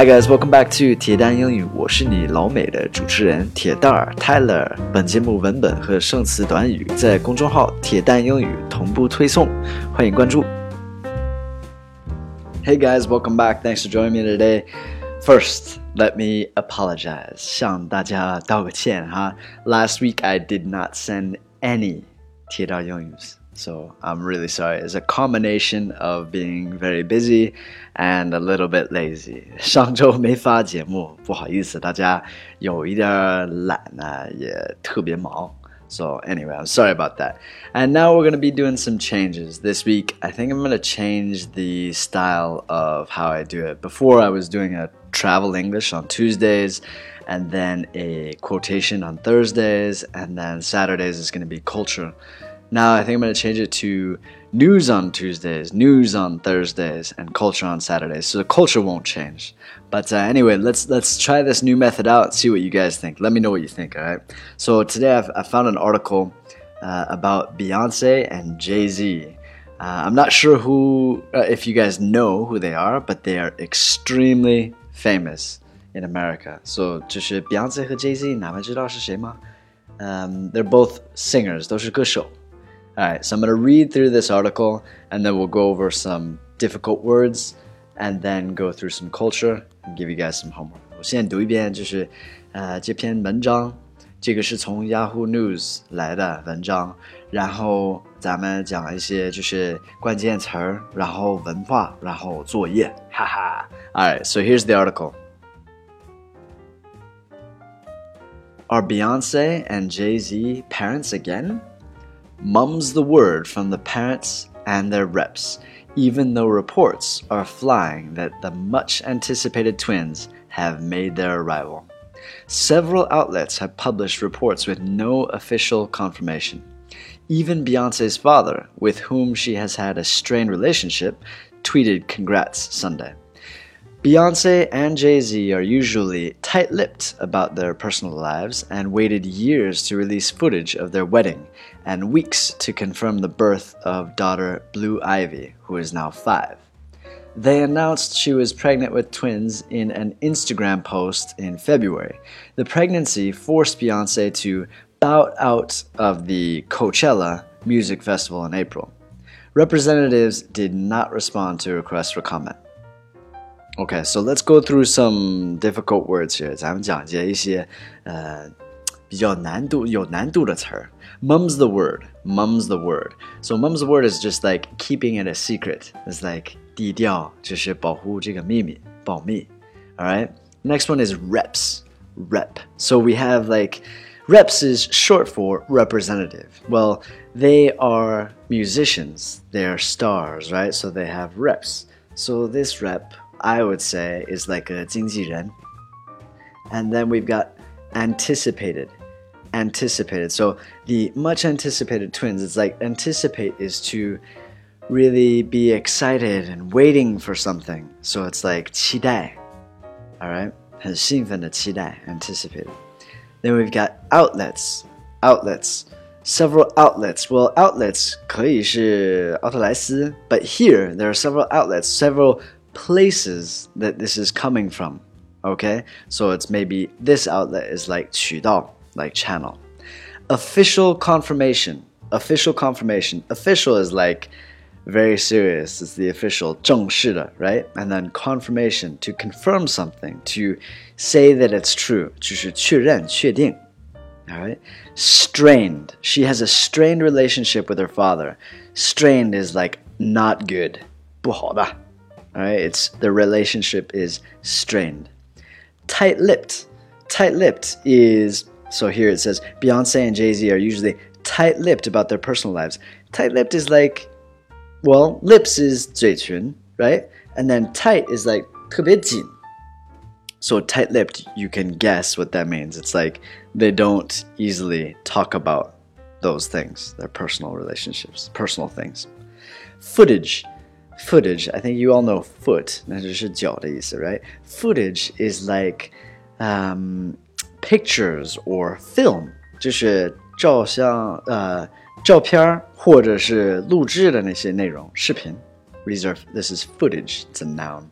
Hi guys, welcome back to 铁蛋英语，我是你老美的主持人铁蛋儿 Tyler。本节目文本和生词短语在公众号“铁蛋英语”同步推送，欢迎关注。Hey guys, welcome back. Thanks for joining me today. First, let me apologize. 向大家道个歉哈。Last week I did not send any 铁蛋英语 so I'm really sorry. It's a combination of being very busy and a little bit lazy. 上周没发节目，不好意思，大家有一点懒呢，也特别忙。So anyway, I'm sorry about that. And now we're going to be doing some changes. This week, I think I'm going to change the style of how I do it. Before I was doing a travel English on Tuesdays and then a quotation on Thursdays and then Saturdays is going to be culture. Now I think I'm going to change it to news on Tuesdays, news on Thursdays, and culture on Saturdays. So the culture won't change. But uh, anyway, let's let's try this new method out. See what you guys think. Let me know what you think. All right. So today I've, I found an article uh, about Beyonce and Jay Z. Uh, I'm not sure who, uh, if you guys know who they are, but they are extremely famous in America. So 就是 Beyonce 和 Jay Z，哪位知道是谁吗？um, they're both singers，都是歌手。 Alright, so I'm going to read through this article and then we'll go over some difficult words and then go through some culture and give you guys some homework. 我现在读一遍，就是呃这篇文章，这个是从 Yahoo News 来的文章，然后咱们讲一些就是关键词儿，然后文化，然后作业，哈哈。Alright, so here's the article. Are Beyonce and Jay Z parents again? Mum's the word from the parents and their reps, even though reports are flying that the much anticipated twins have made their arrival. Several outlets have published reports with no official confirmation. Even Beyonce's father, with whom she has had a strained relationship, tweeted congrats Sunday. Beyonce and Jay Z are usually tight lipped about their personal lives and waited years to release footage of their wedding and weeks to confirm the birth of daughter Blue Ivy, who is now five. They announced she was pregnant with twins in an Instagram post in February. The pregnancy forced Beyonce to bow out of the Coachella Music Festival in April. Representatives did not respond to requests for comment. Okay, so let's go through some difficult words here. 咱们讲解一些呃比较难度有难度的词儿。Mum's the word. Mum's the word. So mum's the word is just like keeping it a secret. It's like 低调，就是保护这个秘密，保密。All right. Next one is reps. Rep. So we have like reps is short for representative. Well, they are musicians. They are stars, right? So they have reps. So this rep I would say is like a 经纪人. And then we've got anticipated. Anticipated. So the much anticipated twins, it's like anticipate is to really be excited and waiting for something. So it's like 期待. All right? 很兴奋的期待, anticipated. Then we've got outlets. Outlets. Several outlets. Well, outlets 可以是奥特莱斯, but here there are several outlets, several places that this is coming from. Okay, so it's maybe this outlet is like 渠道, like channel. Official confirmation. Official confirmation. Official is like very serious. It's the official 正式的, right? And then confirmation to confirm something, to say that it's true, 就是确认,确定. All right. Strained. She has a strained relationship with her father. Strained is like not good. 不好的. All right, it's the relationship is strained. Tight-lipped. Tight-lipped is so here it says Beyonce and Jay-Z are usually tight-lipped about their personal lives. Tight-lipped is like well, lips is 嘴唇, right? And then tight is like 特别紧. So tight-lipped, you can guess what that means. It's like they don't easily talk about those things, their personal relationships, personal things. Footage footage. I think you all know foot, 那就是脚的意思, right? Footage is like um, pictures or film，就是照相呃照片或者是录制的那些内容视频。These are this is footage. It's a noun.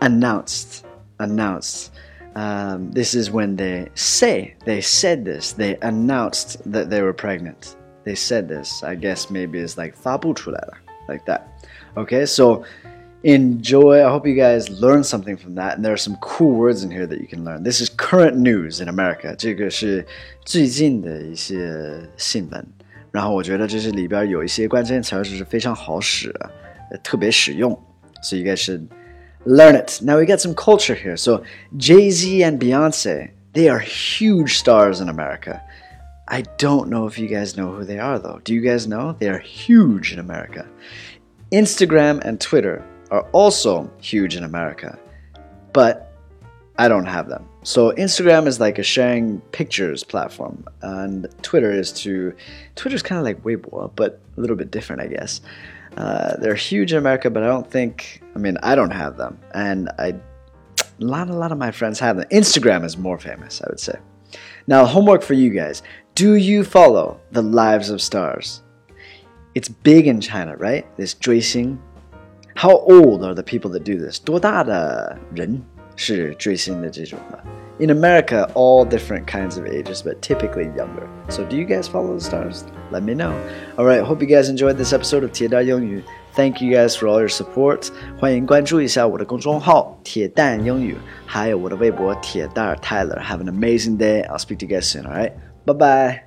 Announced. announced. Um, this is when they say, they said this, they announced that they were pregnant. They said this. I guess maybe it's like 发布出来了, like that. Okay, so enjoy. I hope you guys learn something from that. And there are some cool words in here that you can learn. This is current news in America. 这个是最近的一些新闻。然后我觉得这是里边有一些关键词是非常好使，特别实用。So you guys should learn it. Now we got some culture here. So Jay Z and Beyonce, they are huge stars in America. I don't know if you guys know who they are though. Do you guys know? They are huge in America. Instagram and Twitter are also huge in America, but I don't have them. So Instagram is like a sharing pictures platform, and Twitter is to Twitter's kind of like Weibo, but a little bit different, I guess. Uh, they're huge in America, but I don't think. I mean, I don't have them, and I a lot, a lot of my friends have them. Instagram is more famous, I would say. Now, homework for you guys: Do you follow the Lives of Stars? It's big in China, right? This 追星 how old are the people that do this? 多大的人是追星的这种的? In America, all different kinds of ages, but typically younger. So, do you guys follow the stars? Let me know. All right, hope you guys enjoyed this episode of 铁蛋英语. Thank you guys for all your support. 欢迎关注一下我的公众号“铁蛋英语”，还有我的微博“铁蛋 Tyler”. Have an amazing day. I'll speak to you guys soon. All right, bye bye.